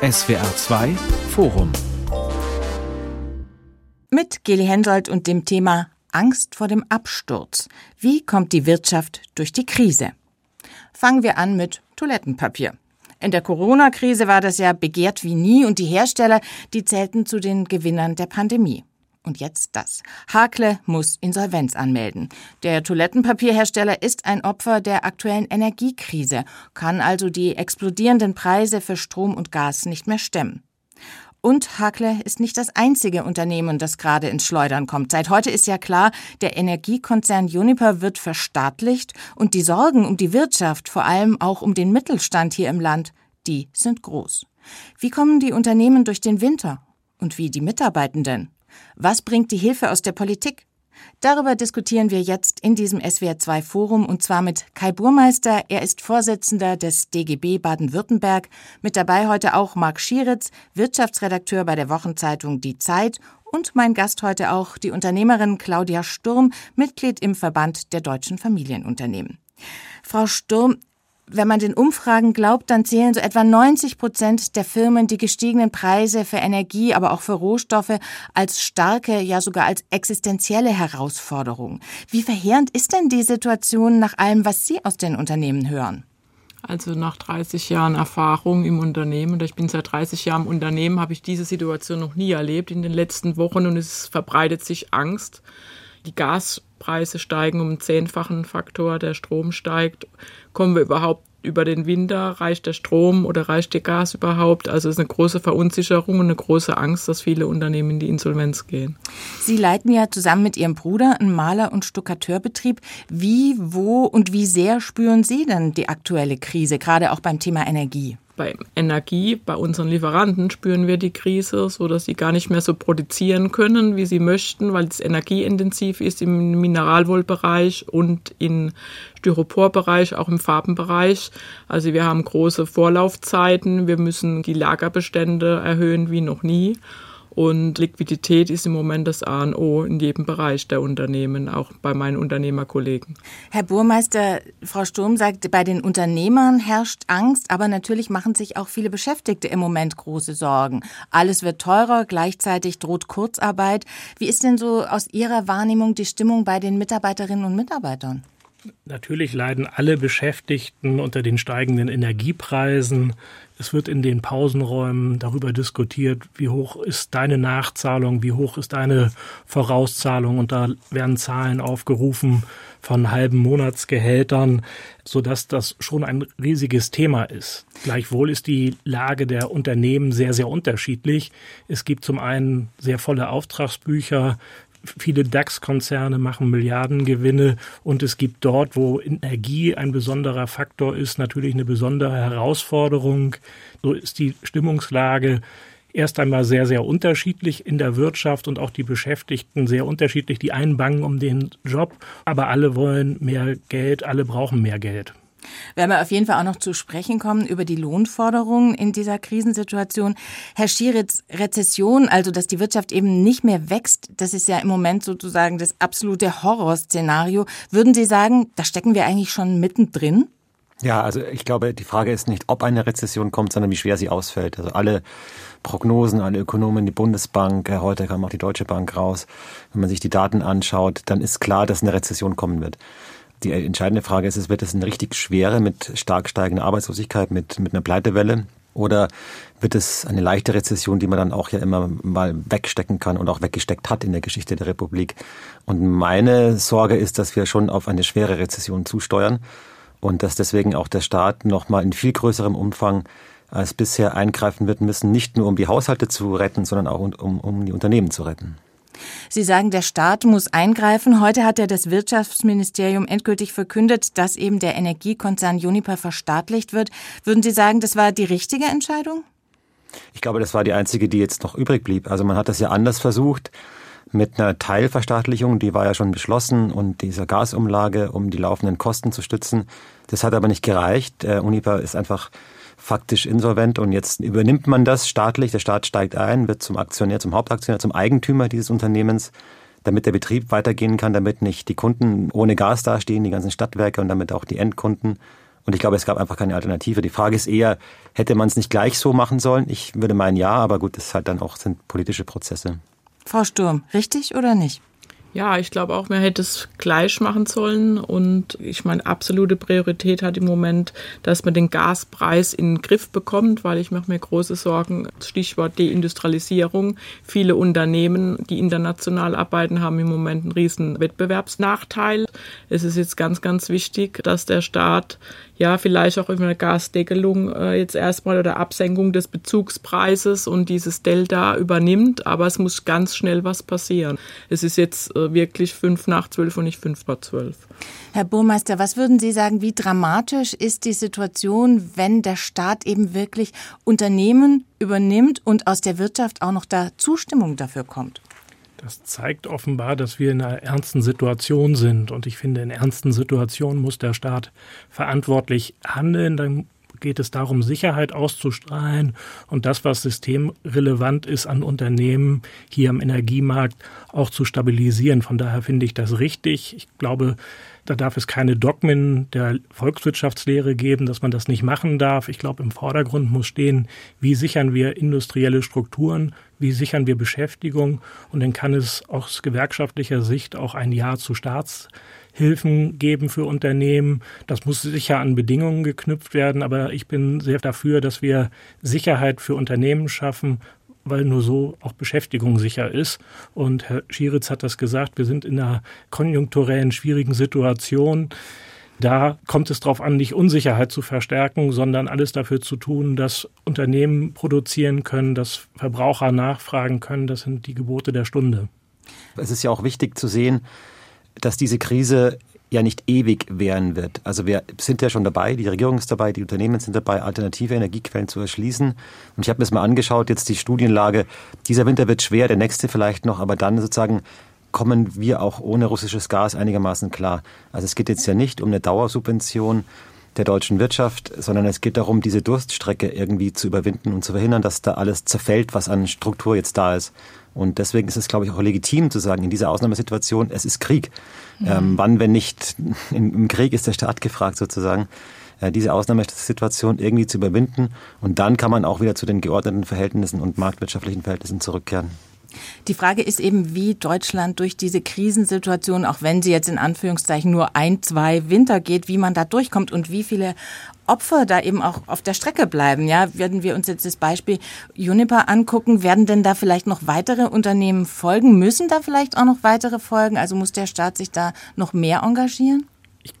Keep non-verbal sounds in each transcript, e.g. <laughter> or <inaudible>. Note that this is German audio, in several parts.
SWR 2 Forum mit Geli Hensoldt und dem Thema Angst vor dem Absturz. Wie kommt die Wirtschaft durch die Krise? Fangen wir an mit Toilettenpapier. In der Corona-Krise war das ja begehrt wie nie und die Hersteller, die zählten zu den Gewinnern der Pandemie. Und jetzt das. Hakle muss Insolvenz anmelden. Der Toilettenpapierhersteller ist ein Opfer der aktuellen Energiekrise, kann also die explodierenden Preise für Strom und Gas nicht mehr stemmen. Und Hakle ist nicht das einzige Unternehmen, das gerade ins Schleudern kommt. Seit heute ist ja klar, der Energiekonzern Juniper wird verstaatlicht und die Sorgen um die Wirtschaft, vor allem auch um den Mittelstand hier im Land, die sind groß. Wie kommen die Unternehmen durch den Winter? Und wie die Mitarbeitenden? Was bringt die Hilfe aus der Politik? Darüber diskutieren wir jetzt in diesem SWR2 Forum und zwar mit Kai Burmeister. Er ist Vorsitzender des DGB Baden-Württemberg. Mit dabei heute auch Marc Schieritz, Wirtschaftsredakteur bei der Wochenzeitung Die Zeit und mein Gast heute auch die Unternehmerin Claudia Sturm, Mitglied im Verband der deutschen Familienunternehmen. Frau Sturm, wenn man den Umfragen glaubt, dann zählen so etwa 90 Prozent der Firmen die gestiegenen Preise für Energie, aber auch für Rohstoffe als starke, ja sogar als existenzielle Herausforderung. Wie verheerend ist denn die Situation nach allem, was Sie aus den Unternehmen hören? Also nach 30 Jahren Erfahrung im Unternehmen, und ich bin seit 30 Jahren im Unternehmen, habe ich diese Situation noch nie erlebt in den letzten Wochen und es verbreitet sich Angst. Die Gaspreise steigen um einen zehnfachen Faktor, der Strom steigt. Kommen wir überhaupt über den Winter? Reicht der Strom oder reicht der Gas überhaupt? Also es ist eine große Verunsicherung und eine große Angst, dass viele Unternehmen in die Insolvenz gehen. Sie leiten ja zusammen mit Ihrem Bruder einen Maler- und Stuckateurbetrieb. Wie, wo und wie sehr spüren Sie denn die aktuelle Krise, gerade auch beim Thema Energie? Bei Energie, bei unseren Lieferanten spüren wir die Krise, so dass sie gar nicht mehr so produzieren können, wie sie möchten, weil es energieintensiv ist im Mineralwollbereich und im Styroporbereich, auch im Farbenbereich. Also wir haben große Vorlaufzeiten, wir müssen die Lagerbestände erhöhen wie noch nie. Und Liquidität ist im Moment das A und O in jedem Bereich der Unternehmen, auch bei meinen Unternehmerkollegen. Herr Burmeister, Frau Sturm sagt, bei den Unternehmern herrscht Angst, aber natürlich machen sich auch viele Beschäftigte im Moment große Sorgen. Alles wird teurer, gleichzeitig droht Kurzarbeit. Wie ist denn so aus Ihrer Wahrnehmung die Stimmung bei den Mitarbeiterinnen und Mitarbeitern? Natürlich leiden alle Beschäftigten unter den steigenden Energiepreisen. Es wird in den Pausenräumen darüber diskutiert, wie hoch ist deine Nachzahlung, wie hoch ist deine Vorauszahlung. Und da werden Zahlen aufgerufen von halben Monatsgehältern, sodass das schon ein riesiges Thema ist. Gleichwohl ist die Lage der Unternehmen sehr, sehr unterschiedlich. Es gibt zum einen sehr volle Auftragsbücher Viele DAX-Konzerne machen Milliardengewinne und es gibt dort, wo Energie ein besonderer Faktor ist, natürlich eine besondere Herausforderung. So ist die Stimmungslage erst einmal sehr, sehr unterschiedlich in der Wirtschaft und auch die Beschäftigten sehr unterschiedlich. Die einen bangen um den Job, aber alle wollen mehr Geld, alle brauchen mehr Geld. Werden wir auf jeden Fall auch noch zu sprechen kommen über die Lohnforderungen in dieser Krisensituation. Herr Schieritz, Rezession, also dass die Wirtschaft eben nicht mehr wächst, das ist ja im Moment sozusagen das absolute Horrorszenario. Würden Sie sagen, da stecken wir eigentlich schon mittendrin? Ja, also ich glaube, die Frage ist nicht, ob eine Rezession kommt, sondern wie schwer sie ausfällt. Also alle Prognosen, alle Ökonomen, die Bundesbank, heute kam auch die Deutsche Bank raus. Wenn man sich die Daten anschaut, dann ist klar, dass eine Rezession kommen wird. Die entscheidende Frage ist, es wird es eine richtig schwere mit stark steigender Arbeitslosigkeit, mit, mit einer Pleitewelle? Oder wird es eine leichte Rezession, die man dann auch ja immer mal wegstecken kann und auch weggesteckt hat in der Geschichte der Republik? Und meine Sorge ist, dass wir schon auf eine schwere Rezession zusteuern und dass deswegen auch der Staat nochmal in viel größerem Umfang als bisher eingreifen wird müssen, nicht nur um die Haushalte zu retten, sondern auch um, um die Unternehmen zu retten. Sie sagen, der Staat muss eingreifen. Heute hat ja das Wirtschaftsministerium endgültig verkündet, dass eben der Energiekonzern Juniper verstaatlicht wird. Würden Sie sagen, das war die richtige Entscheidung? Ich glaube, das war die einzige, die jetzt noch übrig blieb. Also man hat das ja anders versucht mit einer Teilverstaatlichung, die war ja schon beschlossen und dieser Gasumlage, um die laufenden Kosten zu stützen. Das hat aber nicht gereicht. Äh, Uniper ist einfach faktisch insolvent und jetzt übernimmt man das staatlich. Der Staat steigt ein, wird zum Aktionär, zum Hauptaktionär, zum Eigentümer dieses Unternehmens, damit der Betrieb weitergehen kann, damit nicht die Kunden ohne Gas dastehen, die ganzen Stadtwerke und damit auch die Endkunden Und ich glaube, es gab einfach keine Alternative. Die Frage ist eher, hätte man es nicht gleich so machen sollen? Ich würde meinen ja, aber gut, das halt dann auch sind politische Prozesse. Frau Sturm, richtig oder nicht? Ja, ich glaube auch, man hätte es gleich machen sollen. Und ich meine, absolute Priorität hat im Moment, dass man den Gaspreis in den Griff bekommt, weil ich mache mir große Sorgen. Stichwort Deindustrialisierung. Viele Unternehmen, die international arbeiten, haben im Moment einen riesen Wettbewerbsnachteil. Es ist jetzt ganz, ganz wichtig, dass der Staat ja, vielleicht auch über eine Gasdeckelung äh, jetzt erstmal oder Absenkung des Bezugspreises und dieses Delta übernimmt. Aber es muss ganz schnell was passieren. Es ist jetzt äh, wirklich fünf nach zwölf und nicht fünf vor zwölf. Herr Burmeister, was würden Sie sagen, wie dramatisch ist die Situation, wenn der Staat eben wirklich Unternehmen übernimmt und aus der Wirtschaft auch noch da Zustimmung dafür kommt? Das zeigt offenbar, dass wir in einer ernsten Situation sind. Und ich finde, in ernsten Situationen muss der Staat verantwortlich handeln. Dann geht es darum, Sicherheit auszustrahlen und das, was systemrelevant ist an Unternehmen hier am Energiemarkt, auch zu stabilisieren. Von daher finde ich das richtig. Ich glaube, da darf es keine Dogmen der Volkswirtschaftslehre geben, dass man das nicht machen darf. Ich glaube, im Vordergrund muss stehen, wie sichern wir industrielle Strukturen, wie sichern wir Beschäftigung. Und dann kann es aus gewerkschaftlicher Sicht auch ein Ja zu Staatshilfen geben für Unternehmen. Das muss sicher an Bedingungen geknüpft werden, aber ich bin sehr dafür, dass wir Sicherheit für Unternehmen schaffen, weil nur so auch Beschäftigung sicher ist. Und Herr Schieritz hat das gesagt, wir sind in einer konjunkturellen schwierigen Situation. Da kommt es darauf an, nicht Unsicherheit zu verstärken, sondern alles dafür zu tun, dass Unternehmen produzieren können, dass Verbraucher nachfragen können. Das sind die Gebote der Stunde. Es ist ja auch wichtig zu sehen, dass diese Krise ja nicht ewig währen wird. Also wir sind ja schon dabei, die Regierung ist dabei, die Unternehmen sind dabei, alternative Energiequellen zu erschließen. Und ich habe mir das mal angeschaut, jetzt die Studienlage. Dieser Winter wird schwer, der nächste vielleicht noch, aber dann sozusagen kommen wir auch ohne russisches Gas einigermaßen klar. Also es geht jetzt ja nicht um eine Dauersubvention der deutschen Wirtschaft, sondern es geht darum, diese Durststrecke irgendwie zu überwinden und zu verhindern, dass da alles zerfällt, was an Struktur jetzt da ist. Und deswegen ist es, glaube ich, auch legitim zu sagen, in dieser Ausnahmesituation, es ist Krieg. Mhm. Ähm, wann, wenn nicht <laughs> im Krieg, ist der Staat gefragt sozusagen, äh, diese Ausnahmesituation irgendwie zu überwinden. Und dann kann man auch wieder zu den geordneten Verhältnissen und marktwirtschaftlichen Verhältnissen zurückkehren. Die Frage ist eben, wie Deutschland durch diese Krisensituation, auch wenn sie jetzt in Anführungszeichen nur ein, zwei Winter geht, wie man da durchkommt und wie viele Opfer da eben auch auf der Strecke bleiben. Ja, werden wir uns jetzt das Beispiel Juniper angucken, werden denn da vielleicht noch weitere Unternehmen folgen? Müssen da vielleicht auch noch weitere folgen? Also muss der Staat sich da noch mehr engagieren?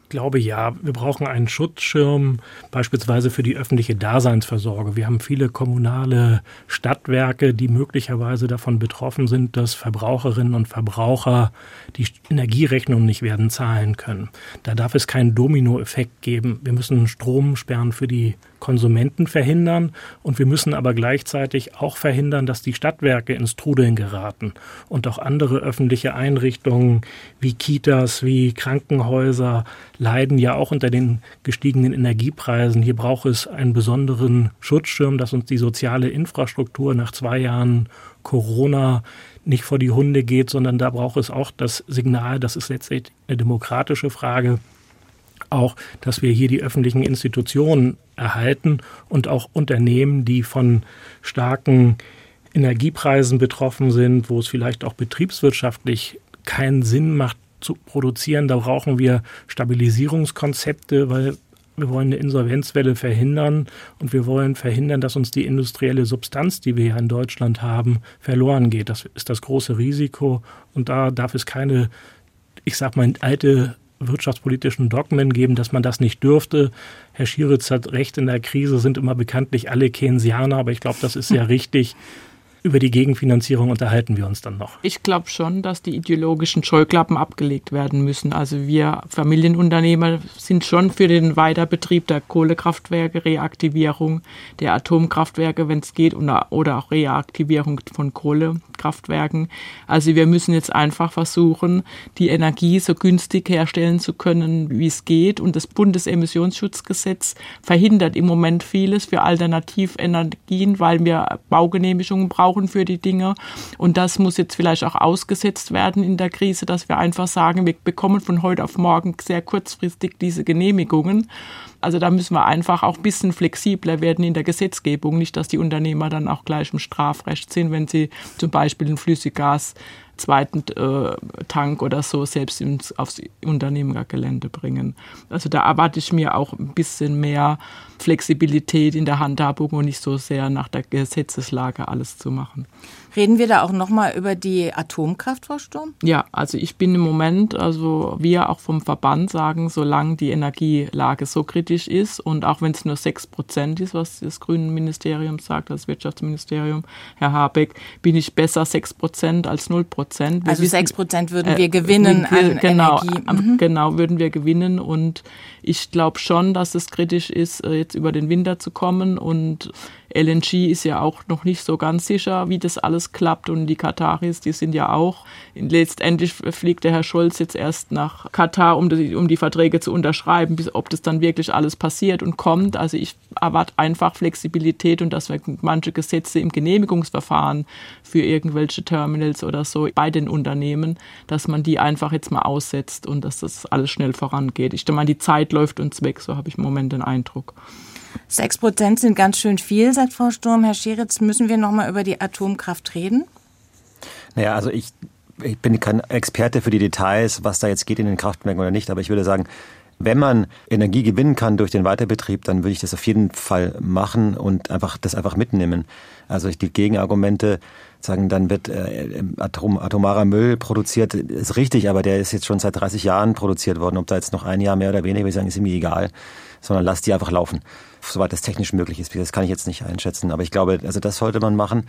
Ich glaube ja, wir brauchen einen Schutzschirm, beispielsweise für die öffentliche Daseinsversorgung. Wir haben viele kommunale Stadtwerke, die möglicherweise davon betroffen sind, dass Verbraucherinnen und Verbraucher die Energierechnung nicht werden zahlen können. Da darf es keinen Dominoeffekt geben. Wir müssen Stromsperren für die Konsumenten verhindern und wir müssen aber gleichzeitig auch verhindern, dass die Stadtwerke ins Trudeln geraten und auch andere öffentliche Einrichtungen wie Kitas, wie Krankenhäuser leiden ja auch unter den gestiegenen Energiepreisen. Hier braucht es einen besonderen Schutzschirm, dass uns die soziale Infrastruktur nach zwei Jahren Corona nicht vor die Hunde geht, sondern da braucht es auch das Signal, das ist letztlich eine demokratische Frage, auch, dass wir hier die öffentlichen Institutionen erhalten und auch Unternehmen, die von starken Energiepreisen betroffen sind, wo es vielleicht auch betriebswirtschaftlich keinen Sinn macht zu produzieren. Da brauchen wir Stabilisierungskonzepte, weil wir wollen eine Insolvenzwelle verhindern und wir wollen verhindern, dass uns die industrielle Substanz, die wir hier in Deutschland haben, verloren geht. Das ist das große Risiko und da darf es keine, ich sag mal, alte wirtschaftspolitischen Dogmen geben, dass man das nicht dürfte. Herr Schieritz hat recht, in der Krise sind immer bekanntlich alle Keynesianer, aber ich glaube, das ist sehr <laughs> richtig. Über die Gegenfinanzierung unterhalten wir uns dann noch. Ich glaube schon, dass die ideologischen Scheuklappen abgelegt werden müssen. Also wir Familienunternehmer sind schon für den Weiterbetrieb der Kohlekraftwerke, Reaktivierung der Atomkraftwerke, wenn es geht, oder auch Reaktivierung von Kohlekraftwerken. Also wir müssen jetzt einfach versuchen, die Energie so günstig herstellen zu können, wie es geht. Und das Bundesemissionsschutzgesetz verhindert im Moment vieles für Alternativenergien, weil wir Baugenehmigungen brauchen brauchen für die Dinge. Und das muss jetzt vielleicht auch ausgesetzt werden in der Krise, dass wir einfach sagen, wir bekommen von heute auf morgen sehr kurzfristig diese Genehmigungen. Also da müssen wir einfach auch ein bisschen flexibler werden in der Gesetzgebung, nicht, dass die Unternehmer dann auch gleich im Strafrecht sind, wenn sie zum Beispiel ein Flüssiggas zweiten äh, Tank oder so selbst ins, aufs Unternehmergelände bringen. Also da erwarte ich mir auch ein bisschen mehr Flexibilität in der Handhabung und nicht so sehr nach der Gesetzeslage alles zu machen. Reden wir da auch nochmal über die Atomkraft, Frau Sturm? Ja, also ich bin im Moment, also wir auch vom Verband sagen, solange die Energielage so kritisch ist und auch wenn es nur sechs Prozent ist, was das Grünen Ministerium sagt, das Wirtschaftsministerium, Herr Habeck, bin ich besser sechs Prozent als null Prozent. Also sechs Prozent würden wir äh, gewinnen wir, an genau, Energie. Mhm. Genau, würden wir gewinnen und ich glaube schon, dass es kritisch ist, äh, jetzt über den Winter zu kommen und LNG ist ja auch noch nicht so ganz sicher, wie das alles klappt. Und die Kataris, die sind ja auch. Letztendlich fliegt der Herr Scholz jetzt erst nach Katar, um die, um die Verträge zu unterschreiben, bis, ob das dann wirklich alles passiert und kommt. Also ich erwarte einfach Flexibilität und dass wir manche Gesetze im Genehmigungsverfahren für irgendwelche Terminals oder so bei den Unternehmen, dass man die einfach jetzt mal aussetzt und dass das alles schnell vorangeht. Ich mal, die Zeit läuft uns weg, so habe ich im Moment den Eindruck. Sechs Prozent sind ganz schön viel, sagt Frau Sturm. Herr Scheritz, müssen wir noch mal über die Atomkraft reden? Naja, also ich, ich bin kein Experte für die Details, was da jetzt geht in den Kraftwerken oder nicht, aber ich würde sagen, wenn man Energie gewinnen kann durch den Weiterbetrieb, dann würde ich das auf jeden Fall machen und einfach das einfach mitnehmen. Also die Gegenargumente sagen, dann wird äh, Atom, atomarer Müll produziert, ist richtig, aber der ist jetzt schon seit 30 Jahren produziert worden. Ob da jetzt noch ein Jahr mehr oder weniger, würde ich sagen, ist mir egal, sondern lass die einfach laufen soweit das technisch möglich ist. Das kann ich jetzt nicht einschätzen. Aber ich glaube, also das sollte man machen.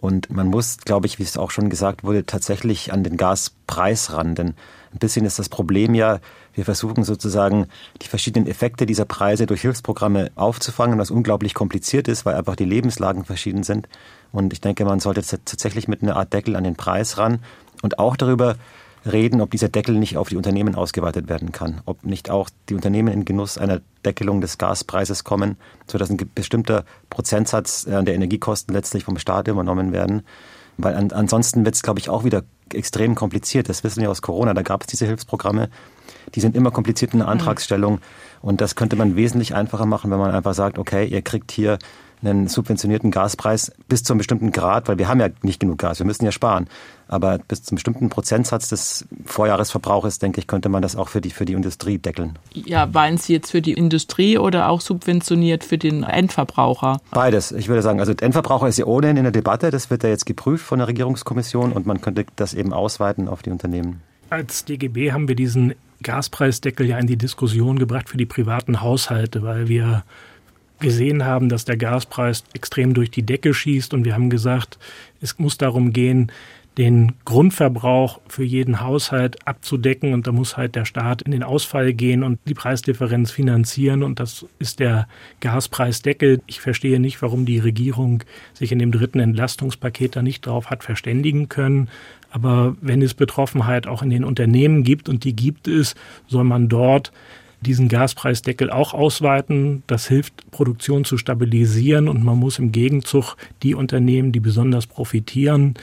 Und man muss, glaube ich, wie es auch schon gesagt wurde, tatsächlich an den Gaspreis ran. Denn ein bisschen ist das Problem ja, wir versuchen sozusagen die verschiedenen Effekte dieser Preise durch Hilfsprogramme aufzufangen, was unglaublich kompliziert ist, weil einfach die Lebenslagen verschieden sind. Und ich denke, man sollte tatsächlich mit einer Art Deckel an den Preis ran und auch darüber reden, ob dieser Deckel nicht auf die Unternehmen ausgeweitet werden kann, ob nicht auch die Unternehmen in Genuss einer Deckelung des Gaspreises kommen, sodass ein bestimmter Prozentsatz äh, der Energiekosten letztlich vom Staat übernommen werden. Weil an, ansonsten wird es, glaube ich, auch wieder extrem kompliziert. Das wissen wir aus Corona. Da gab es diese Hilfsprogramme. Die sind immer kompliziert in der mhm. Antragsstellung. Und das könnte man wesentlich einfacher machen, wenn man einfach sagt, okay, ihr kriegt hier einen subventionierten Gaspreis bis zu einem bestimmten Grad, weil wir haben ja nicht genug Gas, wir müssen ja sparen. Aber bis zu einem bestimmten Prozentsatz des Vorjahresverbrauches, denke ich, könnte man das auch für die, für die Industrie deckeln. Ja, weinen Sie jetzt für die Industrie oder auch subventioniert für den Endverbraucher? Beides. Ich würde sagen, also der Endverbraucher ist ja ohnehin in der Debatte. Das wird ja jetzt geprüft von der Regierungskommission und man könnte das eben ausweiten auf die Unternehmen. Als DGB haben wir diesen Gaspreisdeckel ja in die Diskussion gebracht für die privaten Haushalte, weil wir gesehen haben, dass der Gaspreis extrem durch die Decke schießt und wir haben gesagt, es muss darum gehen, den Grundverbrauch für jeden Haushalt abzudecken und da muss halt der Staat in den Ausfall gehen und die Preisdifferenz finanzieren und das ist der Gaspreisdeckel. Ich verstehe nicht, warum die Regierung sich in dem dritten Entlastungspaket da nicht drauf hat verständigen können. Aber wenn es Betroffenheit auch in den Unternehmen gibt und die gibt es, soll man dort diesen Gaspreisdeckel auch ausweiten. Das hilft, Produktion zu stabilisieren und man muss im Gegenzug die Unternehmen, die besonders profitieren,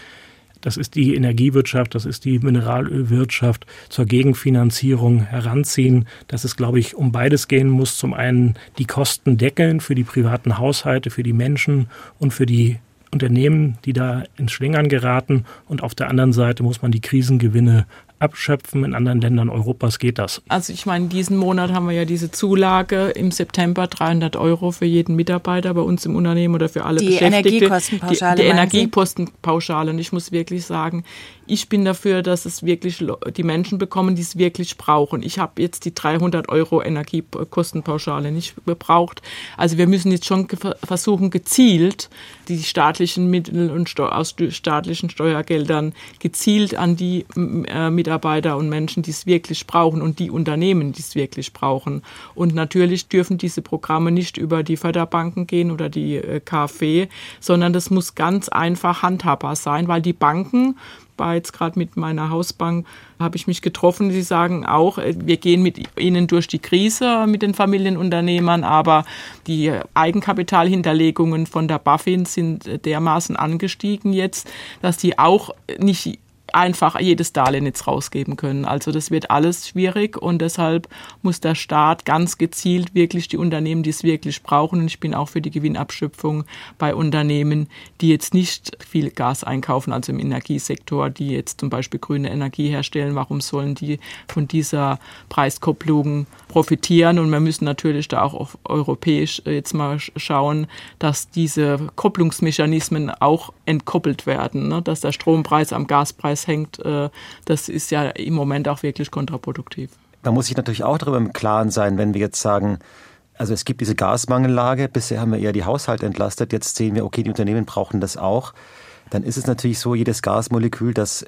das ist die Energiewirtschaft, das ist die Mineralölwirtschaft zur Gegenfinanzierung heranziehen, dass es, glaube ich, um beides gehen muss. Zum einen die Kosten deckeln für die privaten Haushalte, für die Menschen und für die Unternehmen, die da ins Schlingern geraten. Und auf der anderen Seite muss man die Krisengewinne abschöpfen. In anderen Ländern Europas geht das. Also ich meine, diesen Monat haben wir ja diese Zulage im September 300 Euro für jeden Mitarbeiter bei uns im Unternehmen oder für alle die Beschäftigte. Energiekostenpauschale die, die Energiekostenpauschale. Und ich muss wirklich sagen, ich bin dafür, dass es wirklich die Menschen bekommen, die es wirklich brauchen. Ich habe jetzt die 300 Euro Energiekostenpauschale nicht gebraucht. Also wir müssen jetzt schon versuchen, gezielt die staatlichen Mittel und aus staatlichen Steuergeldern gezielt an die äh, Mitarbeiter und Menschen, die es wirklich brauchen und die Unternehmen, die es wirklich brauchen. Und natürlich dürfen diese Programme nicht über die Förderbanken gehen oder die äh, KfW, sondern das muss ganz einfach handhabbar sein, weil die Banken war jetzt gerade mit meiner Hausbank, habe ich mich getroffen. Sie sagen auch, äh, wir gehen mit ihnen durch die Krise mit den Familienunternehmern, aber die Eigenkapitalhinterlegungen von der BaFin sind dermaßen angestiegen jetzt, dass die auch nicht einfach jedes Darlehen jetzt rausgeben können. Also das wird alles schwierig und deshalb muss der Staat ganz gezielt wirklich die Unternehmen, die es wirklich brauchen, und ich bin auch für die Gewinnabschöpfung bei Unternehmen, die jetzt nicht viel Gas einkaufen, also im Energiesektor, die jetzt zum Beispiel grüne Energie herstellen, warum sollen die von dieser Preiskopplung profitieren? Und wir müssen natürlich da auch auf europäisch jetzt mal schauen, dass diese Kopplungsmechanismen auch entkoppelt werden, ne? dass der Strompreis am Gaspreis hängt, äh, das ist ja im Moment auch wirklich kontraproduktiv. Man muss sich natürlich auch darüber im Klaren sein, wenn wir jetzt sagen, also es gibt diese Gasmangellage, bisher haben wir eher die Haushalte entlastet, jetzt sehen wir, okay, die Unternehmen brauchen das auch. Dann ist es natürlich so, jedes Gasmolekül, das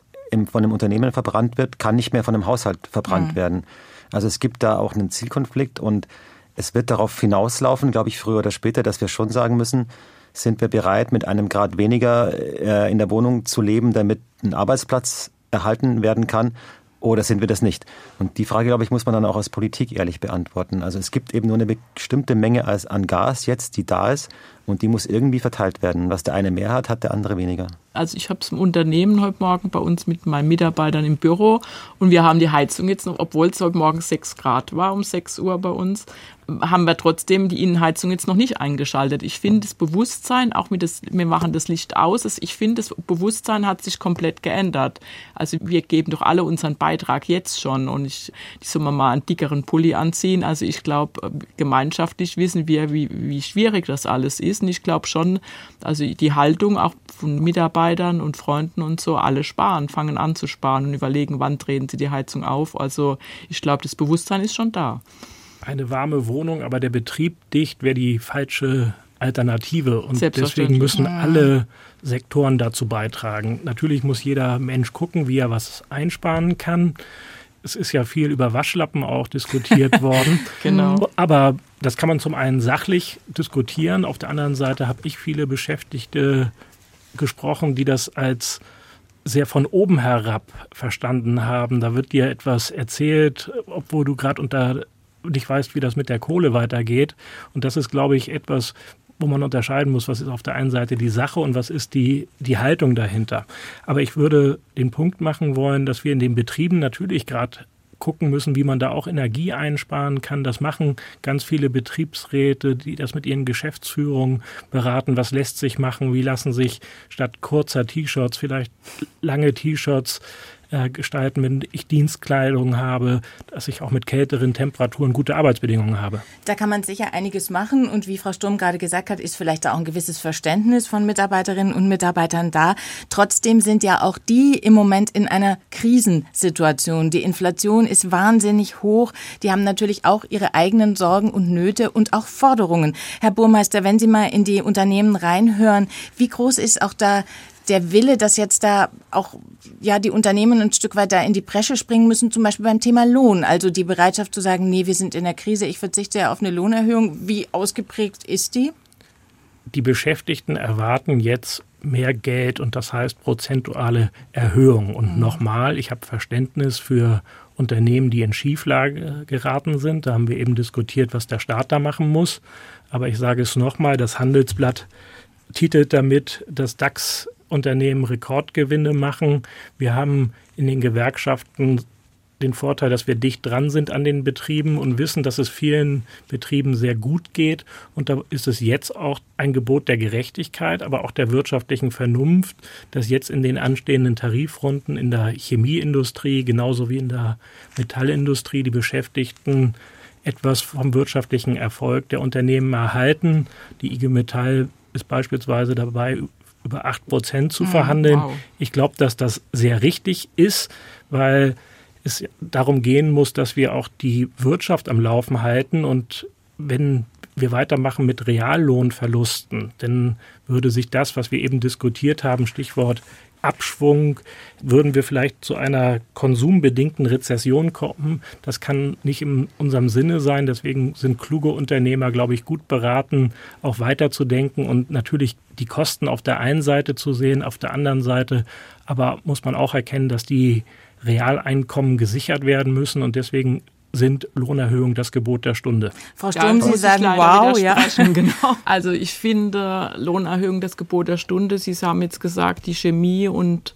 von einem Unternehmen verbrannt wird, kann nicht mehr von einem Haushalt verbrannt mhm. werden. Also es gibt da auch einen Zielkonflikt und es wird darauf hinauslaufen, glaube ich, früher oder später, dass wir schon sagen müssen, sind wir bereit, mit einem Grad weniger äh, in der Wohnung zu leben, damit ein Arbeitsplatz erhalten werden kann? Oder sind wir das nicht? Und die Frage, glaube ich, muss man dann auch als Politik ehrlich beantworten. Also es gibt eben nur eine bestimmte Menge an Gas jetzt, die da ist. Und die muss irgendwie verteilt werden. Was der eine mehr hat, hat der andere weniger. Also ich habe es im Unternehmen heute Morgen bei uns mit meinen Mitarbeitern im Büro und wir haben die Heizung jetzt noch, obwohl es heute Morgen 6 Grad war um 6 Uhr bei uns, haben wir trotzdem die Innenheizung jetzt noch nicht eingeschaltet. Ich finde das Bewusstsein, auch mit das, wir machen das Licht aus, ich finde das Bewusstsein hat sich komplett geändert. Also wir geben doch alle unseren Beitrag jetzt schon und ich, ich soll mal einen dickeren Pulli anziehen. Also ich glaube, gemeinschaftlich wissen wir, wie, wie schwierig das alles ist und ich glaube schon, also die Haltung auch von Mitarbeitern und Freunden und so, alle sparen, fangen an zu sparen und überlegen, wann drehen sie die Heizung auf. Also ich glaube, das Bewusstsein ist schon da eine warme Wohnung, aber der Betrieb dicht wäre die falsche Alternative. Und deswegen müssen alle Sektoren dazu beitragen. Natürlich muss jeder Mensch gucken, wie er was einsparen kann. Es ist ja viel über Waschlappen auch diskutiert <laughs> worden. genau. Aber das kann man zum einen sachlich diskutieren. Auf der anderen Seite habe ich viele Beschäftigte gesprochen, die das als sehr von oben herab verstanden haben. Da wird dir etwas erzählt, obwohl du gerade unter nicht weißt, wie das mit der Kohle weitergeht. Und das ist, glaube ich, etwas, wo man unterscheiden muss, was ist auf der einen Seite die Sache und was ist die, die Haltung dahinter. Aber ich würde den Punkt machen wollen, dass wir in den Betrieben natürlich gerade gucken müssen, wie man da auch Energie einsparen kann. Das machen ganz viele Betriebsräte, die das mit ihren Geschäftsführungen beraten. Was lässt sich machen? Wie lassen sich statt kurzer T-Shirts vielleicht lange T-Shirts äh, gestalten, wenn ich Dienstkleidung habe, dass ich auch mit kälteren Temperaturen gute Arbeitsbedingungen habe. Da kann man sicher einiges machen und wie Frau Sturm gerade gesagt hat, ist vielleicht auch ein gewisses Verständnis von Mitarbeiterinnen und Mitarbeitern da. Trotzdem sind ja auch die im Moment in einer Krisensituation. Die Inflation ist wahnsinnig hoch. Die haben natürlich auch ihre eigenen Sorgen und Nöte und auch Forderungen. Herr Burmeister, wenn Sie mal in die Unternehmen reinhören, wie groß ist auch da der Wille, dass jetzt da auch ja die Unternehmen ein Stück weit da in die Bresche springen müssen, zum Beispiel beim Thema Lohn. Also die Bereitschaft zu sagen, nee, wir sind in der Krise, ich verzichte ja auf eine Lohnerhöhung. Wie ausgeprägt ist die? Die Beschäftigten erwarten jetzt mehr Geld und das heißt prozentuale Erhöhung. Und mhm. nochmal, ich habe Verständnis für Unternehmen, die in Schieflage geraten sind. Da haben wir eben diskutiert, was der Staat da machen muss. Aber ich sage es nochmal, das Handelsblatt titelt damit, dass DAX Unternehmen Rekordgewinne machen. Wir haben in den Gewerkschaften den Vorteil, dass wir dicht dran sind an den Betrieben und wissen, dass es vielen Betrieben sehr gut geht. Und da ist es jetzt auch ein Gebot der Gerechtigkeit, aber auch der wirtschaftlichen Vernunft, dass jetzt in den anstehenden Tarifrunden in der Chemieindustrie genauso wie in der Metallindustrie die Beschäftigten etwas vom wirtschaftlichen Erfolg der Unternehmen erhalten. Die IG Metall ist beispielsweise dabei, über 8 Prozent zu hm, verhandeln. Wow. Ich glaube, dass das sehr richtig ist, weil es darum gehen muss, dass wir auch die Wirtschaft am Laufen halten. Und wenn wir weitermachen mit Reallohnverlusten, dann würde sich das, was wir eben diskutiert haben, Stichwort Abschwung, würden wir vielleicht zu einer konsumbedingten Rezession kommen. Das kann nicht in unserem Sinne sein. Deswegen sind kluge Unternehmer, glaube ich, gut beraten, auch weiterzudenken und natürlich die Kosten auf der einen Seite zu sehen, auf der anderen Seite aber muss man auch erkennen, dass die Realeinkommen gesichert werden müssen und deswegen sind Lohnerhöhungen das Gebot der Stunde. Frau Sturm, ja, Sie sagen wow, ja. <laughs> Genau. Also ich finde Lohnerhöhung das Gebot der Stunde. Sie haben jetzt gesagt, die Chemie und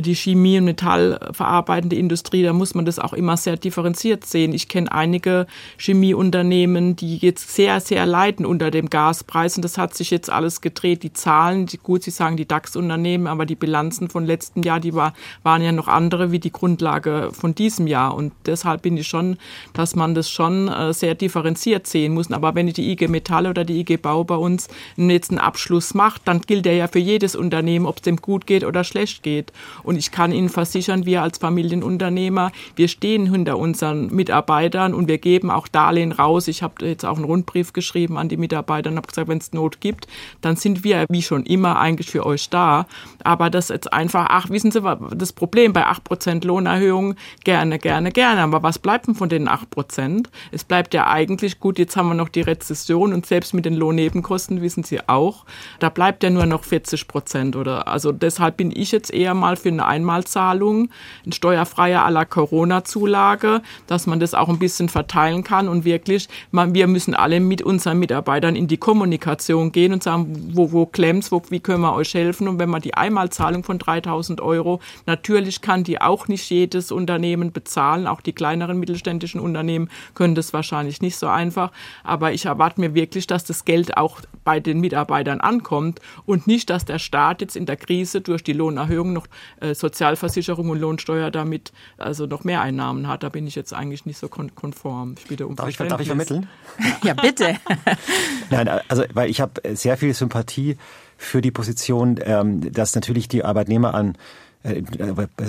die Chemie- und Metallverarbeitende Industrie, da muss man das auch immer sehr differenziert sehen. Ich kenne einige Chemieunternehmen, die jetzt sehr, sehr leiden unter dem Gaspreis und das hat sich jetzt alles gedreht. Die Zahlen, die, gut, Sie sagen die DAX-Unternehmen, aber die Bilanzen von letztem Jahr, die war, waren ja noch andere wie die Grundlage von diesem Jahr und deshalb bin ich schon, dass man das schon äh, sehr differenziert sehen muss. Aber wenn die IG Metall oder die IG Bau bei uns jetzt einen Abschluss macht, dann gilt der ja für jedes Unternehmen, ob es dem gut geht oder schlecht geht. Und ich kann Ihnen versichern, wir als Familienunternehmer, wir stehen hinter unseren Mitarbeitern und wir geben auch Darlehen raus. Ich habe jetzt auch einen Rundbrief geschrieben an die Mitarbeiter und habe gesagt, wenn es Not gibt, dann sind wir wie schon immer eigentlich für euch da. Aber das jetzt einfach, ach, wissen Sie, das Problem bei 8% Lohnerhöhung, gerne, gerne, gerne. Aber was bleibt denn von den 8%? Es bleibt ja eigentlich, gut, jetzt haben wir noch die Rezession und selbst mit den Lohnnebenkosten, wissen Sie auch, da bleibt ja nur noch 40 Prozent oder, also deshalb bin ich jetzt eher mal für eine Einmalzahlung, ein steuerfreier aller Corona-Zulage, dass man das auch ein bisschen verteilen kann und wirklich, man, wir müssen alle mit unseren Mitarbeitern in die Kommunikation gehen und sagen, wo, wo klemmt's, wo, wie können wir euch helfen? Und wenn man die Einmalzahlung von 3000 Euro, natürlich kann die auch nicht jedes Unternehmen bezahlen, auch die kleineren mittelständischen Unternehmen können das wahrscheinlich nicht so einfach, aber ich erwarte mir wirklich, dass das Geld auch bei den Mitarbeitern ankommt und nicht, dass der Staat jetzt in der Krise durch die Lohnerhöhung noch äh, Sozialversicherung und Lohnsteuer damit also noch mehr Einnahmen hat. Da bin ich jetzt eigentlich nicht so konform. Ich bitte um darf, ich, darf ich vermitteln? <laughs> ja, bitte. <laughs> Nein, also weil ich habe sehr viel Sympathie für die Position, ähm, dass natürlich die Arbeitnehmer an äh,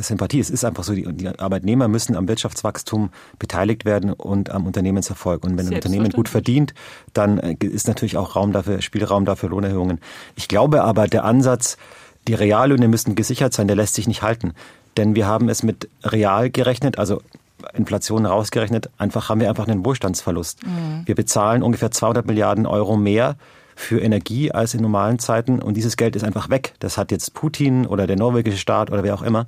Sympathie. Es ist einfach so, die, die, Arbeitnehmer müssen am Wirtschaftswachstum beteiligt werden und am Unternehmenserfolg. Und wenn ein Unternehmen gut verdient, dann äh, ist natürlich auch Raum dafür, Spielraum dafür Lohnerhöhungen. Ich glaube aber, der Ansatz, die Reallöhne müssen gesichert sein, der lässt sich nicht halten. Denn wir haben es mit real gerechnet, also Inflation rausgerechnet, einfach haben wir einfach einen Wohlstandsverlust. Mhm. Wir bezahlen ungefähr 200 Milliarden Euro mehr für Energie als in normalen Zeiten und dieses Geld ist einfach weg. Das hat jetzt Putin oder der norwegische Staat oder wer auch immer.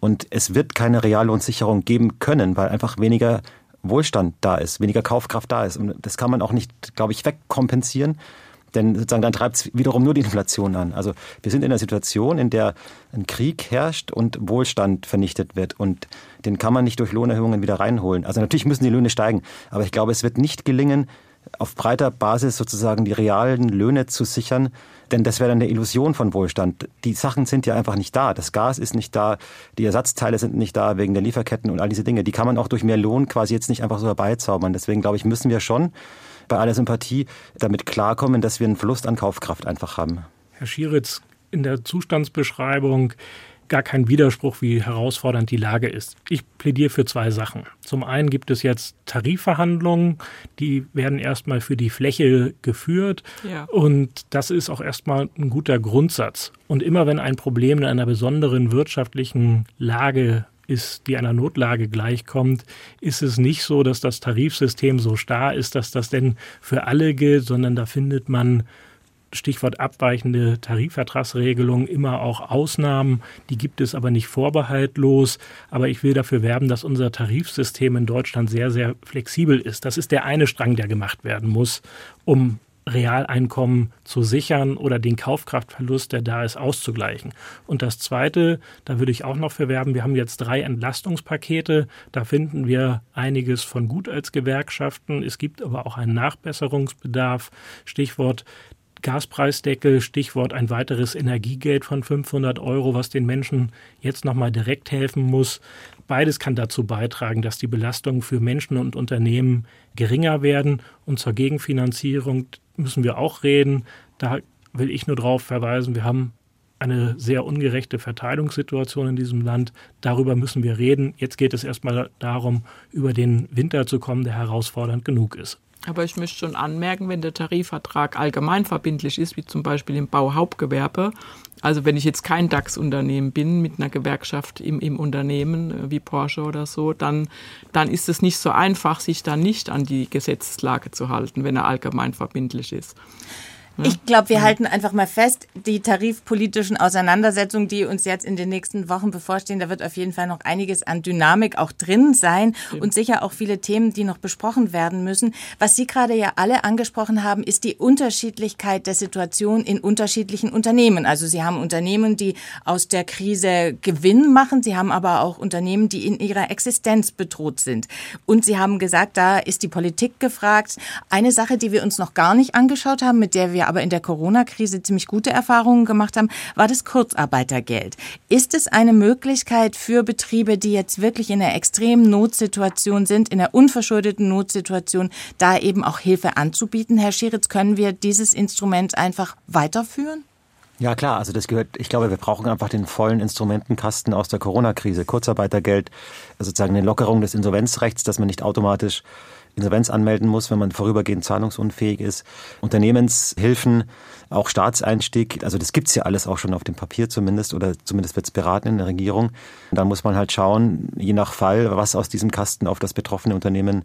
Und es wird keine Reallohnsicherung geben können, weil einfach weniger Wohlstand da ist, weniger Kaufkraft da ist. Und das kann man auch nicht, glaube ich, wegkompensieren. Denn sozusagen dann treibt es wiederum nur die Inflation an. Also wir sind in einer Situation, in der ein Krieg herrscht und Wohlstand vernichtet wird. Und den kann man nicht durch Lohnerhöhungen wieder reinholen. Also natürlich müssen die Löhne steigen. Aber ich glaube, es wird nicht gelingen, auf breiter Basis sozusagen die realen Löhne zu sichern. Denn das wäre dann eine Illusion von Wohlstand. Die Sachen sind ja einfach nicht da. Das Gas ist nicht da, die Ersatzteile sind nicht da wegen der Lieferketten und all diese Dinge. Die kann man auch durch mehr Lohn quasi jetzt nicht einfach so herbeizaubern. Deswegen glaube ich, müssen wir schon bei aller Sympathie damit klarkommen, dass wir einen Verlust an Kaufkraft einfach haben. Herr Schieritz, in der Zustandsbeschreibung gar kein Widerspruch, wie herausfordernd die Lage ist. Ich plädiere für zwei Sachen. Zum einen gibt es jetzt Tarifverhandlungen, die werden erstmal für die Fläche geführt ja. und das ist auch erstmal ein guter Grundsatz. Und immer wenn ein Problem in einer besonderen wirtschaftlichen Lage ist, die einer Notlage gleichkommt, ist es nicht so, dass das Tarifsystem so starr ist, dass das denn für alle gilt, sondern da findet man Stichwort abweichende Tarifvertragsregelung immer auch Ausnahmen. Die gibt es aber nicht vorbehaltlos. Aber ich will dafür werben, dass unser Tarifsystem in Deutschland sehr, sehr flexibel ist. Das ist der eine Strang, der gemacht werden muss, um Realeinkommen zu sichern oder den Kaufkraftverlust, der da ist, auszugleichen. Und das Zweite, da würde ich auch noch für werben, wir haben jetzt drei Entlastungspakete. Da finden wir einiges von gut als Gewerkschaften. Es gibt aber auch einen Nachbesserungsbedarf. Stichwort Gaspreisdeckel, Stichwort ein weiteres Energiegeld von 500 Euro, was den Menschen jetzt nochmal direkt helfen muss. Beides kann dazu beitragen, dass die Belastungen für Menschen und Unternehmen geringer werden. Und zur Gegenfinanzierung müssen wir auch reden. Da will ich nur darauf verweisen, wir haben eine sehr ungerechte Verteilungssituation in diesem Land. Darüber müssen wir reden. Jetzt geht es erstmal darum, über den Winter zu kommen, der herausfordernd genug ist. Aber ich möchte schon anmerken, wenn der Tarifvertrag allgemeinverbindlich ist, wie zum Beispiel im Bauhauptgewerbe, also wenn ich jetzt kein DAX-Unternehmen bin mit einer Gewerkschaft im, im Unternehmen äh, wie Porsche oder so, dann, dann ist es nicht so einfach, sich da nicht an die Gesetzeslage zu halten, wenn er allgemeinverbindlich ist. Ich glaube, wir halten einfach mal fest, die tarifpolitischen Auseinandersetzungen, die uns jetzt in den nächsten Wochen bevorstehen, da wird auf jeden Fall noch einiges an Dynamik auch drin sein und sicher auch viele Themen, die noch besprochen werden müssen. Was Sie gerade ja alle angesprochen haben, ist die Unterschiedlichkeit der Situation in unterschiedlichen Unternehmen. Also Sie haben Unternehmen, die aus der Krise Gewinn machen. Sie haben aber auch Unternehmen, die in ihrer Existenz bedroht sind. Und Sie haben gesagt, da ist die Politik gefragt. Eine Sache, die wir uns noch gar nicht angeschaut haben, mit der wir aber in der Corona-Krise ziemlich gute Erfahrungen gemacht haben, war das Kurzarbeitergeld. Ist es eine Möglichkeit für Betriebe, die jetzt wirklich in einer extremen Notsituation sind, in einer unverschuldeten Notsituation, da eben auch Hilfe anzubieten? Herr Schieritz, können wir dieses Instrument einfach weiterführen? Ja klar, also das gehört, ich glaube, wir brauchen einfach den vollen Instrumentenkasten aus der Corona-Krise. Kurzarbeitergeld, also sozusagen eine Lockerung des Insolvenzrechts, dass man nicht automatisch Insolvenz anmelden muss, wenn man vorübergehend zahlungsunfähig ist. Unternehmenshilfen, auch Staatseinstieg, also das gibt's ja alles auch schon auf dem Papier zumindest oder zumindest wird's beraten in der Regierung. Da muss man halt schauen, je nach Fall, was aus diesem Kasten auf das betroffene Unternehmen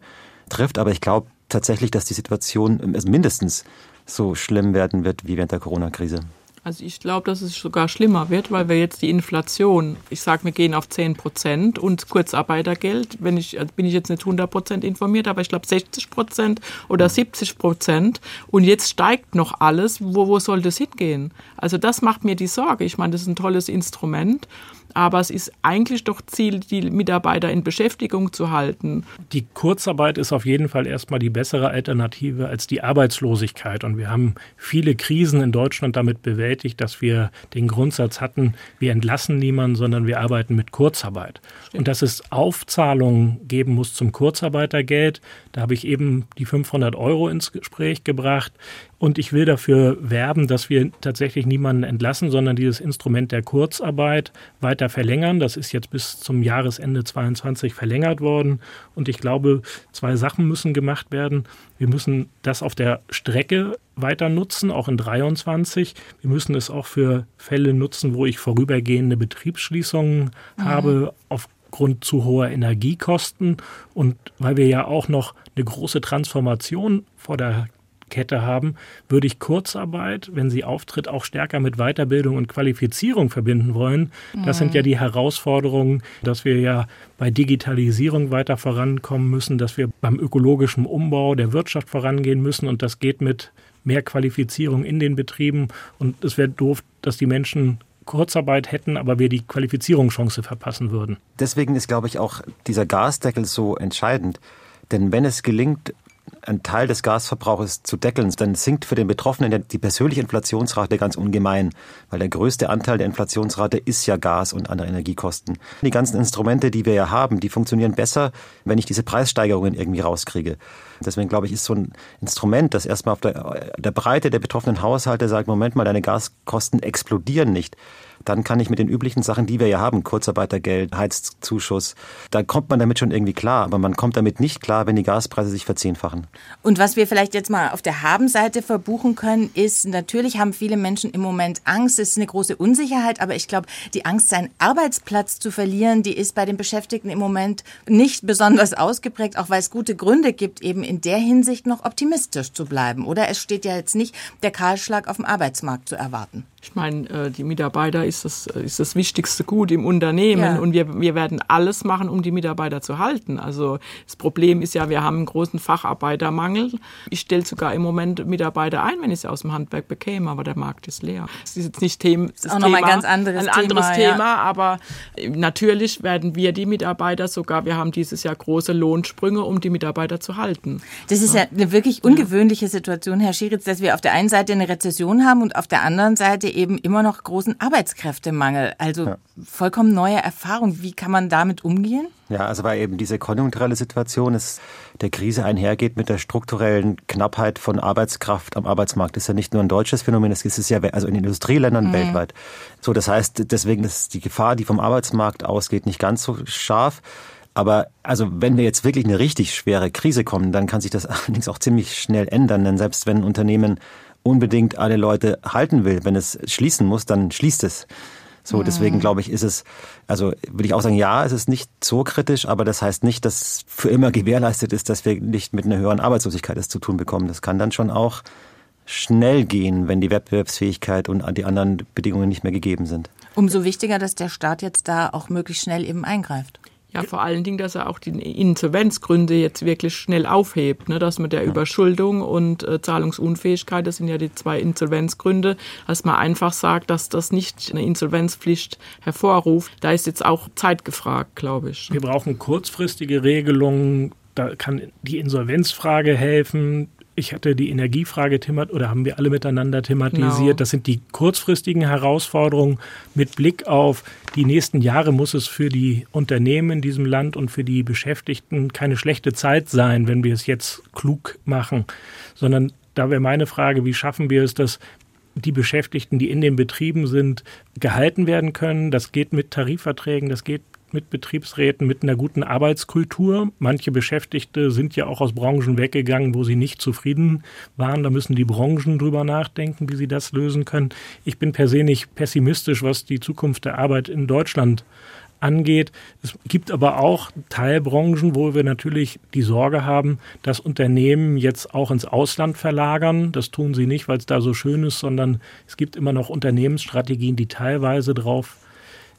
trifft. Aber ich glaube tatsächlich, dass die Situation mindestens so schlimm werden wird wie während der Corona-Krise. Also ich glaube, dass es sogar schlimmer wird, weil wir jetzt die Inflation, ich sage, wir gehen auf 10 Prozent und Kurzarbeitergeld, wenn ich, also bin ich jetzt nicht 100 Prozent informiert, aber ich glaube 60 Prozent oder 70 Prozent und jetzt steigt noch alles, wo, wo soll das hingehen? Also das macht mir die Sorge. Ich meine, das ist ein tolles Instrument aber es ist eigentlich doch Ziel, die Mitarbeiter in Beschäftigung zu halten. Die Kurzarbeit ist auf jeden Fall erstmal die bessere Alternative als die Arbeitslosigkeit. Und wir haben viele Krisen in Deutschland damit bewältigt, dass wir den Grundsatz hatten, wir entlassen niemanden, sondern wir arbeiten mit Kurzarbeit. Stimmt. Und dass es Aufzahlungen geben muss zum Kurzarbeitergeld, da habe ich eben die 500 Euro ins Gespräch gebracht. Und ich will dafür werben, dass wir tatsächlich niemanden entlassen, sondern dieses Instrument der Kurzarbeit weiter verlängern. Das ist jetzt bis zum Jahresende 22 verlängert worden. Und ich glaube, zwei Sachen müssen gemacht werden. Wir müssen das auf der Strecke weiter nutzen, auch in 23. Wir müssen es auch für Fälle nutzen, wo ich vorübergehende Betriebsschließungen mhm. habe aufgrund zu hoher Energiekosten und weil wir ja auch noch eine große Transformation vor der Kette haben, würde ich Kurzarbeit, wenn sie auftritt, auch stärker mit Weiterbildung und Qualifizierung verbinden wollen. Das mhm. sind ja die Herausforderungen, dass wir ja bei Digitalisierung weiter vorankommen müssen, dass wir beim ökologischen Umbau der Wirtschaft vorangehen müssen und das geht mit mehr Qualifizierung in den Betrieben und es wäre doof, dass die Menschen Kurzarbeit hätten, aber wir die Qualifizierungschance verpassen würden. Deswegen ist, glaube ich, auch dieser Gasdeckel so entscheidend. Denn wenn es gelingt, einen Teil des Gasverbrauchs zu deckeln, dann sinkt für den Betroffenen die persönliche Inflationsrate ganz ungemein, weil der größte Anteil der Inflationsrate ist ja Gas und andere Energiekosten. Die ganzen Instrumente, die wir ja haben, die funktionieren besser, wenn ich diese Preissteigerungen irgendwie rauskriege. Deswegen glaube ich, ist so ein Instrument, das erstmal auf der, der Breite der betroffenen Haushalte sagt, Moment mal, deine Gaskosten explodieren nicht dann kann ich mit den üblichen Sachen, die wir ja haben, Kurzarbeitergeld, Heizzuschuss, da kommt man damit schon irgendwie klar. Aber man kommt damit nicht klar, wenn die Gaspreise sich verzehnfachen. Und was wir vielleicht jetzt mal auf der Habenseite verbuchen können, ist, natürlich haben viele Menschen im Moment Angst. Es ist eine große Unsicherheit, aber ich glaube, die Angst, seinen Arbeitsplatz zu verlieren, die ist bei den Beschäftigten im Moment nicht besonders ausgeprägt, auch weil es gute Gründe gibt, eben in der Hinsicht noch optimistisch zu bleiben. Oder es steht ja jetzt nicht der Kahlschlag auf dem Arbeitsmarkt zu erwarten. Ich meine, äh, die Mitarbeiter ist das, äh, ist das wichtigste Gut im Unternehmen ja. und wir, wir werden alles machen, um die Mitarbeiter zu halten. Also das Problem ist ja, wir haben einen großen Facharbeitermangel. Ich stelle sogar im Moment Mitarbeiter ein, wenn ich sie aus dem Handwerk bekäme, aber der Markt ist leer. Das ist jetzt nicht Thema, das ist auch nochmal ein ganz anderes ein anderes Thema, Thema ja. aber natürlich werden wir die Mitarbeiter sogar, wir haben dieses Jahr große Lohnsprünge, um die Mitarbeiter zu halten. Das ist ja, ja eine wirklich ungewöhnliche Situation, Herr Schieritz, dass wir auf der einen Seite eine Rezession haben und auf der anderen Seite eben immer noch großen Arbeitskräftemangel. Also ja. vollkommen neue Erfahrung. Wie kann man damit umgehen? Ja, also weil eben diese konjunkturelle Situation ist, der Krise einhergeht mit der strukturellen Knappheit von Arbeitskraft am Arbeitsmarkt. Das ist ja nicht nur ein deutsches Phänomen, das ist es ja also in Industrieländern mhm. weltweit. So, das heißt, deswegen ist die Gefahr, die vom Arbeitsmarkt ausgeht, nicht ganz so scharf. Aber also wenn wir jetzt wirklich eine richtig schwere Krise kommen, dann kann sich das <laughs> allerdings auch ziemlich schnell ändern. Denn selbst wenn Unternehmen unbedingt alle Leute halten will, wenn es schließen muss, dann schließt es. So, deswegen glaube ich, ist es, also würde ich auch sagen, ja, es ist nicht so kritisch, aber das heißt nicht, dass für immer gewährleistet ist, dass wir nicht mit einer höheren Arbeitslosigkeit es zu tun bekommen. Das kann dann schon auch schnell gehen, wenn die Wettbewerbsfähigkeit und die anderen Bedingungen nicht mehr gegeben sind. Umso wichtiger, dass der Staat jetzt da auch möglichst schnell eben eingreift. Ja, vor allen Dingen, dass er auch die Insolvenzgründe jetzt wirklich schnell aufhebt, ne, dass man der Überschuldung und äh, Zahlungsunfähigkeit, das sind ja die zwei Insolvenzgründe, dass man einfach sagt, dass das nicht eine Insolvenzpflicht hervorruft. Da ist jetzt auch Zeit gefragt, glaube ich. Wir brauchen kurzfristige Regelungen. Da kann die Insolvenzfrage helfen ich hatte die Energiefrage thematisiert oder haben wir alle miteinander thematisiert. Genau. Das sind die kurzfristigen Herausforderungen. Mit Blick auf die nächsten Jahre muss es für die Unternehmen in diesem Land und für die Beschäftigten keine schlechte Zeit sein, wenn wir es jetzt klug machen, sondern da wäre meine Frage, wie schaffen wir es, dass die Beschäftigten, die in den Betrieben sind, gehalten werden können. Das geht mit Tarifverträgen, das geht mit Betriebsräten, mit einer guten Arbeitskultur. Manche Beschäftigte sind ja auch aus Branchen weggegangen, wo sie nicht zufrieden waren. Da müssen die Branchen drüber nachdenken, wie sie das lösen können. Ich bin per se nicht pessimistisch, was die Zukunft der Arbeit in Deutschland angeht. Es gibt aber auch Teilbranchen, wo wir natürlich die Sorge haben, dass Unternehmen jetzt auch ins Ausland verlagern. Das tun sie nicht, weil es da so schön ist, sondern es gibt immer noch Unternehmensstrategien, die teilweise darauf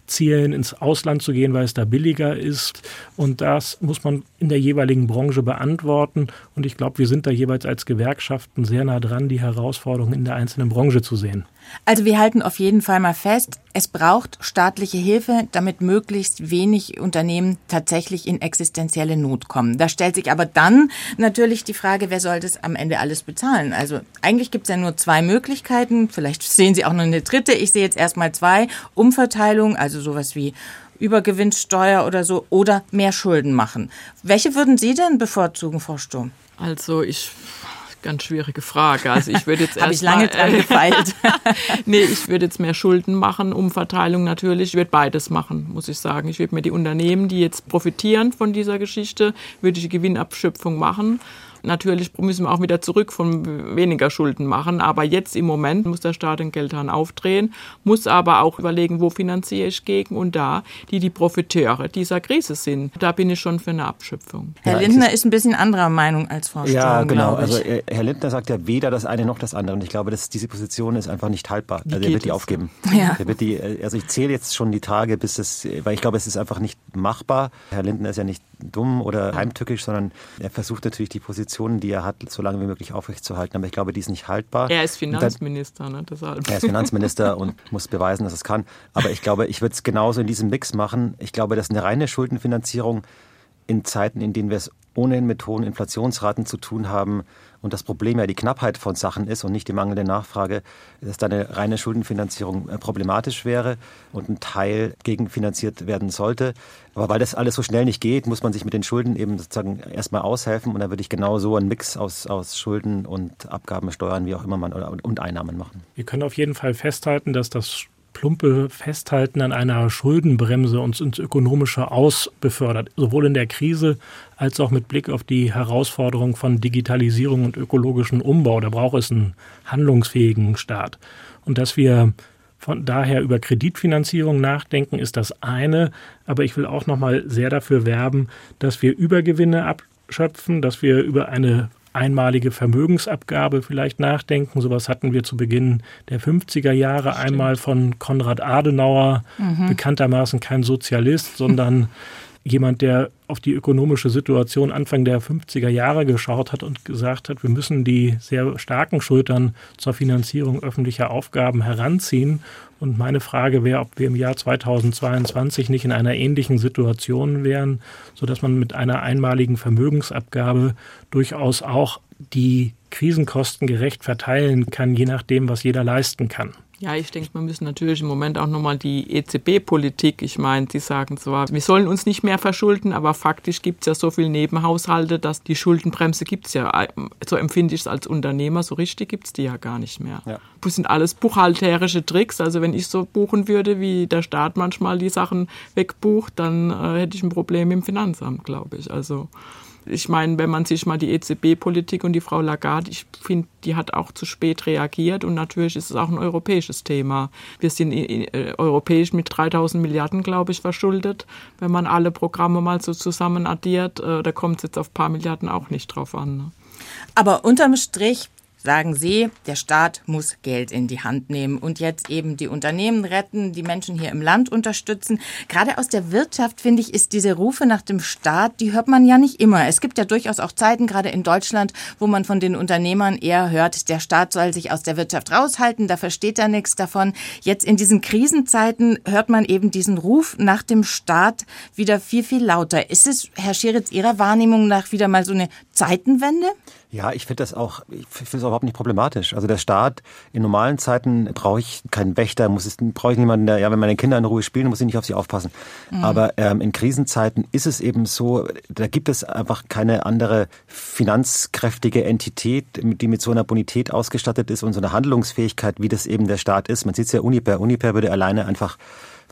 zielen, ins Ausland zu gehen, weil es da billiger ist. Und das muss man in der jeweiligen Branche beantworten. Und ich glaube, wir sind da jeweils als Gewerkschaften sehr nah dran, die Herausforderungen in der einzelnen Branche zu sehen. Also wir halten auf jeden Fall mal fest, es braucht staatliche Hilfe, damit möglichst wenig Unternehmen tatsächlich in existenzielle Not kommen. Da stellt sich aber dann natürlich die Frage, wer soll das am Ende alles bezahlen? Also eigentlich gibt es ja nur zwei Möglichkeiten, vielleicht <laughs> sehen Sie auch noch eine dritte. Ich sehe jetzt erstmal zwei. Umverteilung, also sowas wie Übergewinnsteuer oder so, oder mehr Schulden machen. Welche würden Sie denn bevorzugen, Frau Sturm? Also ich ganz schwierige Frage. Also ich würde jetzt <laughs> erst ich lange dran gefeilt. <laughs> nee, ich würde jetzt mehr Schulden machen, Umverteilung natürlich. Ich würde beides machen, muss ich sagen. Ich würde mir die Unternehmen, die jetzt profitieren von dieser Geschichte, würde ich die Gewinnabschöpfung machen Natürlich müssen wir auch wieder zurück von weniger Schulden machen, aber jetzt im Moment muss der Staat den Geldhahn aufdrehen, muss aber auch überlegen, wo finanziere ich gegen und da, die die Profiteure dieser Krise sind. Da bin ich schon für eine Abschöpfung. Herr Lindner ist ein bisschen anderer Meinung als Frau Storm, Ja, genau. Also äh, Herr Lindner sagt ja weder das eine noch das andere. Und ich glaube, dass diese Position ist einfach nicht haltbar. Wie also er wird die aufgeben. Ja. Er wird die, äh, also ich zähle jetzt schon die Tage, bis es, weil ich glaube, es ist einfach nicht machbar. Herr Lindner ist ja nicht dumm oder heimtückisch, sondern er versucht natürlich die Positionen, die er hat, so lange wie möglich aufrechtzuerhalten. Aber ich glaube, die ist nicht haltbar. Er ist Finanzminister, ne? Deshalb. Er ist Finanzminister und muss beweisen, dass es kann. Aber ich glaube, ich würde es genauso in diesem Mix machen. Ich glaube, dass eine reine Schuldenfinanzierung in Zeiten, in denen wir es ohnehin mit hohen Inflationsraten zu tun haben und das Problem ja die Knappheit von Sachen ist und nicht die mangelnde Nachfrage, dass da eine reine Schuldenfinanzierung äh, problematisch wäre und ein Teil gegenfinanziert werden sollte. Aber weil das alles so schnell nicht geht, muss man sich mit den Schulden eben sozusagen erstmal aushelfen und da würde ich genau so einen Mix aus, aus Schulden und Abgaben, Steuern, wie auch immer man oder, und Einnahmen machen. Wir können auf jeden Fall festhalten, dass das plumpe Festhalten an einer Schuldenbremse uns ins Ökonomische Aus befördert, sowohl in der Krise als auch mit Blick auf die Herausforderung von Digitalisierung und ökologischen Umbau. Da braucht es einen handlungsfähigen Staat. Und dass wir von daher über Kreditfinanzierung nachdenken, ist das eine. Aber ich will auch noch mal sehr dafür werben, dass wir Übergewinne abschöpfen, dass wir über eine einmalige Vermögensabgabe vielleicht nachdenken. Sowas hatten wir zu Beginn der 50er Jahre Stimmt. einmal von Konrad Adenauer, mhm. bekanntermaßen kein Sozialist, sondern <laughs> jemand, der auf die ökonomische Situation Anfang der 50er Jahre geschaut hat und gesagt hat, wir müssen die sehr starken Schultern zur Finanzierung öffentlicher Aufgaben heranziehen. Und meine Frage wäre, ob wir im Jahr 2022 nicht in einer ähnlichen Situation wären, sodass man mit einer einmaligen Vermögensabgabe durchaus auch die Krisenkosten gerecht verteilen kann, je nachdem, was jeder leisten kann. Ja, ich denke, wir müssen natürlich im Moment auch nochmal die EZB-Politik, ich meine, Sie sagen zwar, wir sollen uns nicht mehr verschulden, aber faktisch gibt es ja so viele Nebenhaushalte, dass die Schuldenbremse gibt es ja, so empfinde ich es als Unternehmer, so richtig gibt es die ja gar nicht mehr. Ja. Das sind alles buchhalterische Tricks, also wenn ich so buchen würde, wie der Staat manchmal die Sachen wegbucht, dann äh, hätte ich ein Problem im Finanzamt, glaube ich. Also ich meine, wenn man sich mal die EZB-Politik und die Frau Lagarde, ich finde, die hat auch zu spät reagiert und natürlich ist es auch ein europäisches Thema. Wir sind äh, europäisch mit 3000 Milliarden, glaube ich, verschuldet. Wenn man alle Programme mal so zusammen addiert, äh, da kommt es jetzt auf ein paar Milliarden auch nicht drauf an. Ne? Aber unterm Strich sagen Sie, der Staat muss Geld in die Hand nehmen und jetzt eben die Unternehmen retten, die Menschen hier im Land unterstützen. Gerade aus der Wirtschaft, finde ich, ist diese Rufe nach dem Staat, die hört man ja nicht immer. Es gibt ja durchaus auch Zeiten, gerade in Deutschland, wo man von den Unternehmern eher hört, der Staat soll sich aus der Wirtschaft raushalten, da versteht er nichts davon. Jetzt in diesen Krisenzeiten hört man eben diesen Ruf nach dem Staat wieder viel, viel lauter. Ist es, Herr Scheritz, Ihrer Wahrnehmung nach wieder mal so eine Zeitenwende? Ja, ich finde das auch, ich finde es überhaupt nicht problematisch. Also der Staat, in normalen Zeiten brauche ich keinen Wächter, muss es, brauche ich niemanden, der, ja, wenn meine Kinder in Ruhe spielen, muss ich nicht auf sie aufpassen. Mhm. Aber ähm, in Krisenzeiten ist es eben so, da gibt es einfach keine andere finanzkräftige Entität, die mit so einer Bonität ausgestattet ist und so einer Handlungsfähigkeit, wie das eben der Staat ist. Man sieht es ja Uniper. Uniper würde alleine einfach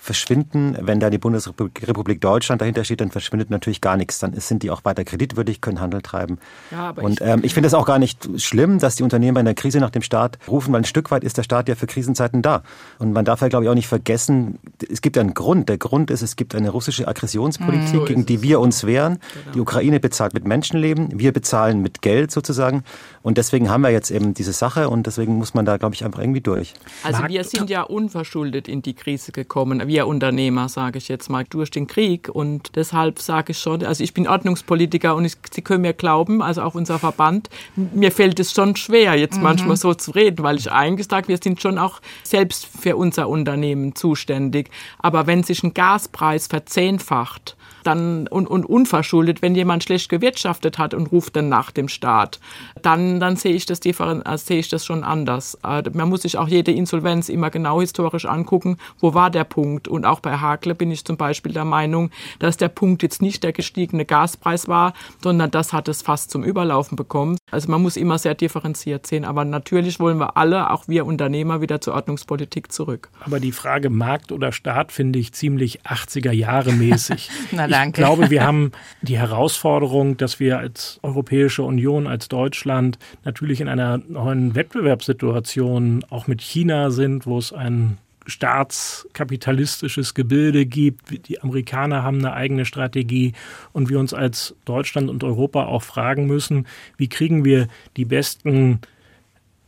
verschwinden. Wenn da die Bundesrepublik Deutschland dahinter steht, dann verschwindet natürlich gar nichts. Dann sind die auch weiter kreditwürdig, können Handel treiben. Ja, und ich, ähm, ich finde es auch gar nicht schlimm, dass die Unternehmer in der Krise nach dem Staat rufen, weil ein Stück weit ist der Staat ja für Krisenzeiten da. Und man darf ja, glaube ich, auch nicht vergessen, es gibt einen Grund. Der Grund ist, es gibt eine russische Aggressionspolitik, mhm, gegen die wir uns wehren. Genau. Die Ukraine bezahlt mit Menschenleben, wir bezahlen mit Geld sozusagen. Und deswegen haben wir jetzt eben diese Sache und deswegen muss man da, glaube ich, einfach irgendwie durch. Also wir sind ja unverschuldet in die Krise gekommen wir Unternehmer, sage ich jetzt mal, durch den Krieg. Und deshalb sage ich schon, also ich bin Ordnungspolitiker und ich, Sie können mir glauben, also auch unser Verband, mir fällt es schon schwer, jetzt mhm. manchmal so zu reden, weil ich eigentlich sage, wir sind schon auch selbst für unser Unternehmen zuständig. Aber wenn sich ein Gaspreis verzehnfacht, dann und, und unverschuldet, wenn jemand schlecht gewirtschaftet hat und ruft dann nach dem Staat, dann, dann sehe ich das äh, sehe ich das schon anders. Äh, man muss sich auch jede Insolvenz immer genau historisch angucken, wo war der Punkt. Und auch bei Hakle bin ich zum Beispiel der Meinung, dass der Punkt jetzt nicht der gestiegene Gaspreis war, sondern das hat es fast zum Überlaufen bekommen. Also man muss immer sehr differenziert sehen. Aber natürlich wollen wir alle, auch wir Unternehmer, wieder zur Ordnungspolitik zurück. Aber die Frage Markt oder Staat finde ich ziemlich 80er Jahre mäßig. <laughs> Na, danke. Ich glaube, wir haben die Herausforderung, dass wir als Europäische Union, als Deutschland natürlich in einer neuen Wettbewerbssituation auch mit China sind, wo es ein staatskapitalistisches Gebilde gibt. Die Amerikaner haben eine eigene Strategie und wir uns als Deutschland und Europa auch fragen müssen, wie kriegen wir die besten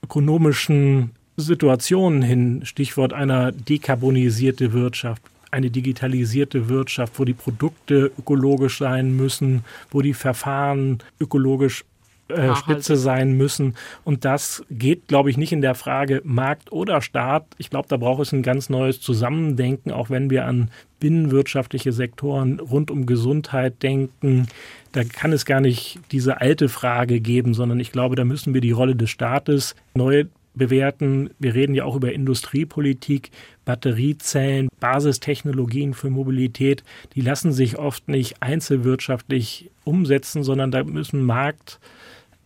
ökonomischen Situationen hin, Stichwort einer dekarbonisierte Wirtschaft eine digitalisierte Wirtschaft, wo die Produkte ökologisch sein müssen, wo die Verfahren ökologisch äh, Spitze sein müssen. Und das geht, glaube ich, nicht in der Frage Markt oder Staat. Ich glaube, da braucht es ein ganz neues Zusammendenken, auch wenn wir an binnenwirtschaftliche Sektoren rund um Gesundheit denken. Da kann es gar nicht diese alte Frage geben, sondern ich glaube, da müssen wir die Rolle des Staates neu bewerten. Wir reden ja auch über Industriepolitik, Batteriezellen, Basistechnologien für Mobilität. Die lassen sich oft nicht einzelwirtschaftlich umsetzen, sondern da müssen Markt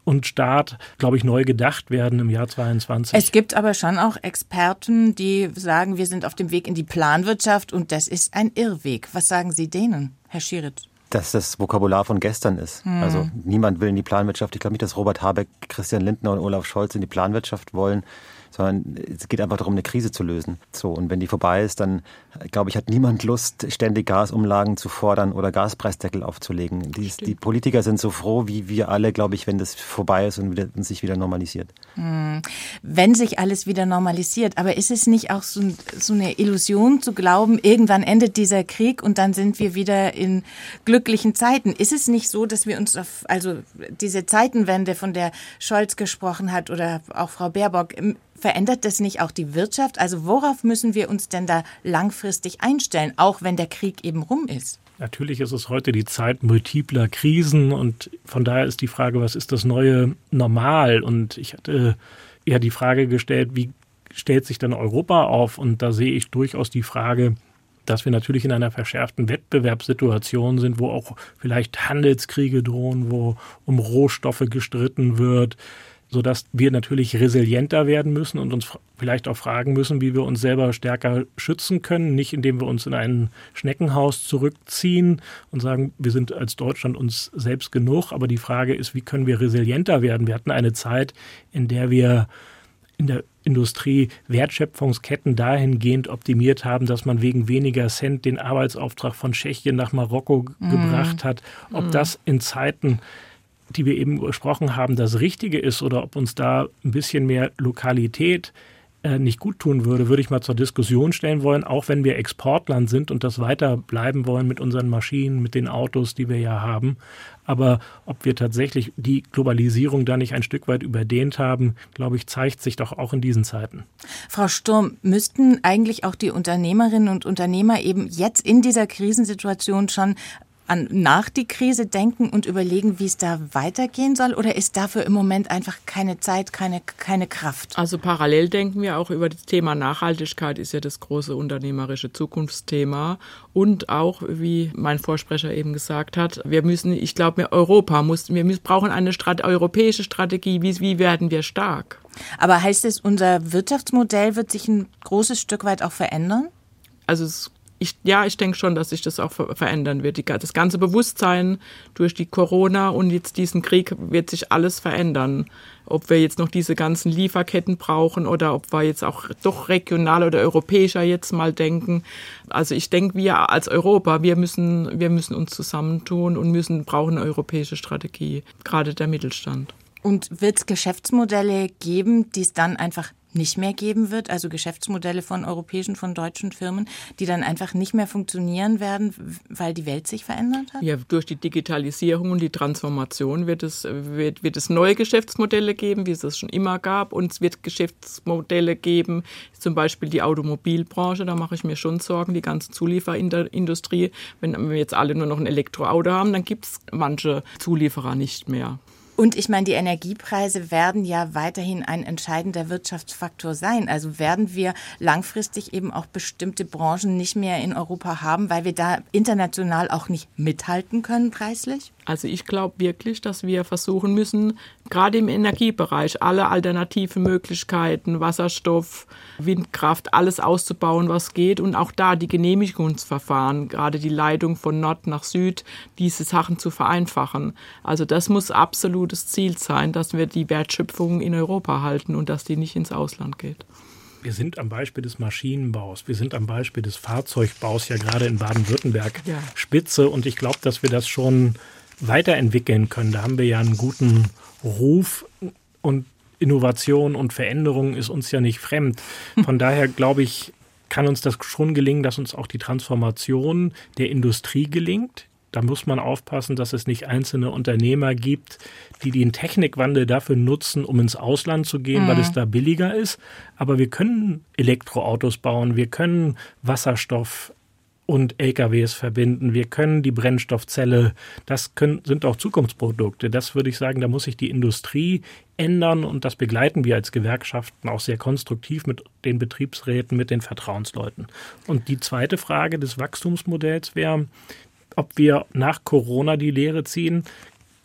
und Staat, glaube ich, neu gedacht werden im Jahr 22. Es gibt aber schon auch Experten, die sagen, wir sind auf dem Weg in die Planwirtschaft und das ist ein Irrweg. Was sagen Sie denen, Herr Schiritz? Dass das Vokabular von gestern ist. Mhm. Also niemand will in die Planwirtschaft. Ich glaube nicht, dass Robert Habeck, Christian Lindner und Olaf Scholz in die Planwirtschaft wollen sondern es geht einfach darum, eine Krise zu lösen. So, und wenn die vorbei ist, dann, glaube ich, hat niemand Lust, ständig Gasumlagen zu fordern oder Gaspreisdeckel aufzulegen. Die, die Politiker sind so froh, wie wir alle, glaube ich, wenn das vorbei ist und, wieder, und sich wieder normalisiert. Hm. Wenn sich alles wieder normalisiert, aber ist es nicht auch so, so eine Illusion zu glauben, irgendwann endet dieser Krieg und dann sind wir wieder in glücklichen Zeiten? Ist es nicht so, dass wir uns auf, also diese Zeitenwende, von der Scholz gesprochen hat oder auch Frau Baerbock, Verändert das nicht auch die Wirtschaft? Also worauf müssen wir uns denn da langfristig einstellen, auch wenn der Krieg eben rum ist? Natürlich ist es heute die Zeit multipler Krisen und von daher ist die Frage, was ist das neue Normal? Und ich hatte eher die Frage gestellt, wie stellt sich dann Europa auf und da sehe ich durchaus die Frage, dass wir natürlich in einer verschärften Wettbewerbssituation sind, wo auch vielleicht Handelskriege drohen, wo um Rohstoffe gestritten wird, so dass wir natürlich resilienter werden müssen und uns vielleicht auch fragen müssen, wie wir uns selber stärker schützen können, nicht indem wir uns in ein Schneckenhaus zurückziehen und sagen, wir sind als Deutschland uns selbst genug, aber die Frage ist, wie können wir resilienter werden? Wir hatten eine Zeit, in der wir in der Industrie Wertschöpfungsketten dahingehend optimiert haben, dass man wegen weniger Cent den Arbeitsauftrag von Tschechien nach Marokko mm. gebracht hat. Ob mm. das in Zeiten die wir eben besprochen haben, das Richtige ist oder ob uns da ein bisschen mehr Lokalität äh, nicht gut tun würde, würde ich mal zur Diskussion stellen wollen, auch wenn wir Exportland sind und das weiter bleiben wollen mit unseren Maschinen, mit den Autos, die wir ja haben. Aber ob wir tatsächlich die Globalisierung da nicht ein Stück weit überdehnt haben, glaube ich, zeigt sich doch auch in diesen Zeiten. Frau Sturm, müssten eigentlich auch die Unternehmerinnen und Unternehmer eben jetzt in dieser Krisensituation schon an nach die Krise denken und überlegen, wie es da weitergehen soll? Oder ist dafür im Moment einfach keine Zeit, keine, keine Kraft? Also parallel denken wir auch über das Thema Nachhaltigkeit, ist ja das große unternehmerische Zukunftsthema. Und auch, wie mein Vorsprecher eben gesagt hat, wir müssen, ich glaube, Europa muss, wir müssen, brauchen eine Strat europäische Strategie. Wie, wie werden wir stark? Aber heißt es, unser Wirtschaftsmodell wird sich ein großes Stück weit auch verändern? Also es ich, ja, ich denke schon, dass sich das auch verändern wird. Die, das ganze Bewusstsein durch die Corona und jetzt diesen Krieg wird sich alles verändern. Ob wir jetzt noch diese ganzen Lieferketten brauchen oder ob wir jetzt auch doch regional oder europäischer jetzt mal denken. Also ich denke, wir als Europa, wir müssen, wir müssen uns zusammentun und müssen, brauchen eine europäische Strategie, gerade der Mittelstand. Und wird es Geschäftsmodelle geben, die es dann einfach nicht mehr geben wird, also Geschäftsmodelle von europäischen, von deutschen Firmen, die dann einfach nicht mehr funktionieren werden, weil die Welt sich verändert hat? Ja, durch die Digitalisierung und die Transformation wird es, wird, wird es neue Geschäftsmodelle geben, wie es es schon immer gab. Und es wird Geschäftsmodelle geben, zum Beispiel die Automobilbranche, da mache ich mir schon Sorgen, die ganze Zulieferindustrie. Wenn wir jetzt alle nur noch ein Elektroauto haben, dann gibt es manche Zulieferer nicht mehr. Und ich meine, die Energiepreise werden ja weiterhin ein entscheidender Wirtschaftsfaktor sein. Also werden wir langfristig eben auch bestimmte Branchen nicht mehr in Europa haben, weil wir da international auch nicht mithalten können preislich? Also ich glaube wirklich, dass wir versuchen müssen, gerade im Energiebereich alle alternativen Möglichkeiten, Wasserstoff, Windkraft, alles auszubauen, was geht und auch da die Genehmigungsverfahren, gerade die Leitung von Nord nach Süd, diese Sachen zu vereinfachen. Also das muss absolutes Ziel sein, dass wir die Wertschöpfung in Europa halten und dass die nicht ins Ausland geht. Wir sind am Beispiel des Maschinenbaus, wir sind am Beispiel des Fahrzeugbaus ja gerade in Baden-Württemberg ja. Spitze und ich glaube, dass wir das schon weiterentwickeln können. Da haben wir ja einen guten Ruf und Innovation und Veränderung ist uns ja nicht fremd. <laughs> Von daher glaube ich, kann uns das schon gelingen, dass uns auch die Transformation der Industrie gelingt. Da muss man aufpassen, dass es nicht einzelne Unternehmer gibt, die den Technikwandel dafür nutzen, um ins Ausland zu gehen, mhm. weil es da billiger ist. Aber wir können Elektroautos bauen, wir können Wasserstoff und LKWs verbinden. Wir können die Brennstoffzelle, das können, sind auch Zukunftsprodukte. Das würde ich sagen, da muss sich die Industrie ändern und das begleiten wir als Gewerkschaften auch sehr konstruktiv mit den Betriebsräten, mit den Vertrauensleuten. Und die zweite Frage des Wachstumsmodells wäre, ob wir nach Corona die Lehre ziehen,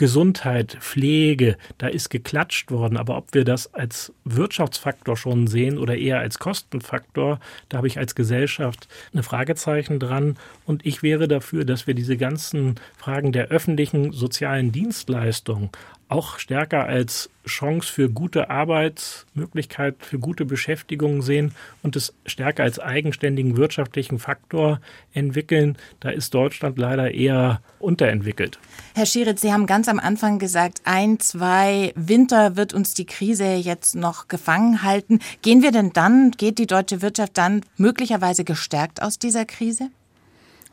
Gesundheit, Pflege, da ist geklatscht worden. Aber ob wir das als Wirtschaftsfaktor schon sehen oder eher als Kostenfaktor, da habe ich als Gesellschaft eine Fragezeichen dran. Und ich wäre dafür, dass wir diese ganzen Fragen der öffentlichen sozialen Dienstleistung auch stärker als Chance für gute Arbeitsmöglichkeit, für gute Beschäftigung sehen und es stärker als eigenständigen wirtschaftlichen Faktor entwickeln. Da ist Deutschland leider eher unterentwickelt. Herr Schieritz, Sie haben ganz am Anfang gesagt, ein, zwei Winter wird uns die Krise jetzt noch gefangen halten. Gehen wir denn dann, geht die deutsche Wirtschaft dann möglicherweise gestärkt aus dieser Krise?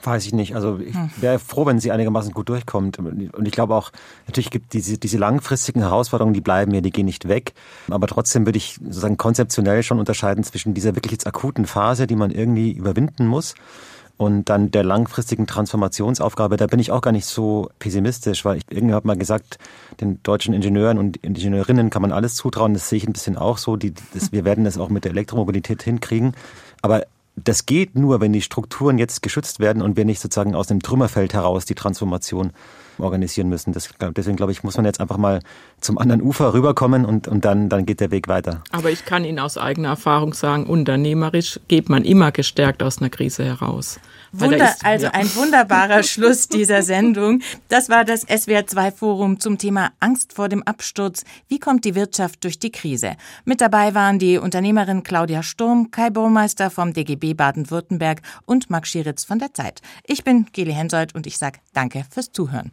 Weiß ich nicht. Also ich hm. wäre froh, wenn sie einigermaßen gut durchkommt. Und ich glaube auch, natürlich gibt diese, diese langfristigen Herausforderungen, die bleiben ja, die gehen nicht weg. Aber trotzdem würde ich sozusagen konzeptionell schon unterscheiden zwischen dieser wirklich jetzt akuten Phase, die man irgendwie überwinden muss, und dann der langfristigen Transformationsaufgabe, da bin ich auch gar nicht so pessimistisch, weil ich irgendwie habe mal gesagt, den deutschen Ingenieuren und Ingenieurinnen kann man alles zutrauen. Das sehe ich ein bisschen auch so. Die, das, <laughs> wir werden das auch mit der Elektromobilität hinkriegen. Aber das geht nur, wenn die Strukturen jetzt geschützt werden und wir nicht sozusagen aus dem Trümmerfeld heraus die Transformation organisieren müssen. Das, deswegen glaube ich, muss man jetzt einfach mal zum anderen Ufer rüberkommen und, und dann, dann geht der Weg weiter. Aber ich kann Ihnen aus eigener Erfahrung sagen, unternehmerisch geht man immer gestärkt aus einer Krise heraus. Wunder, ist, also ja. ein wunderbarer Schluss dieser Sendung. Das war das SWR2 Forum zum Thema Angst vor dem Absturz. Wie kommt die Wirtschaft durch die Krise? Mit dabei waren die Unternehmerin Claudia Sturm, Kai Burmeister vom DGB Baden-Württemberg und Max Schieritz von der Zeit. Ich bin Geli Hensoldt und ich sage danke fürs Zuhören.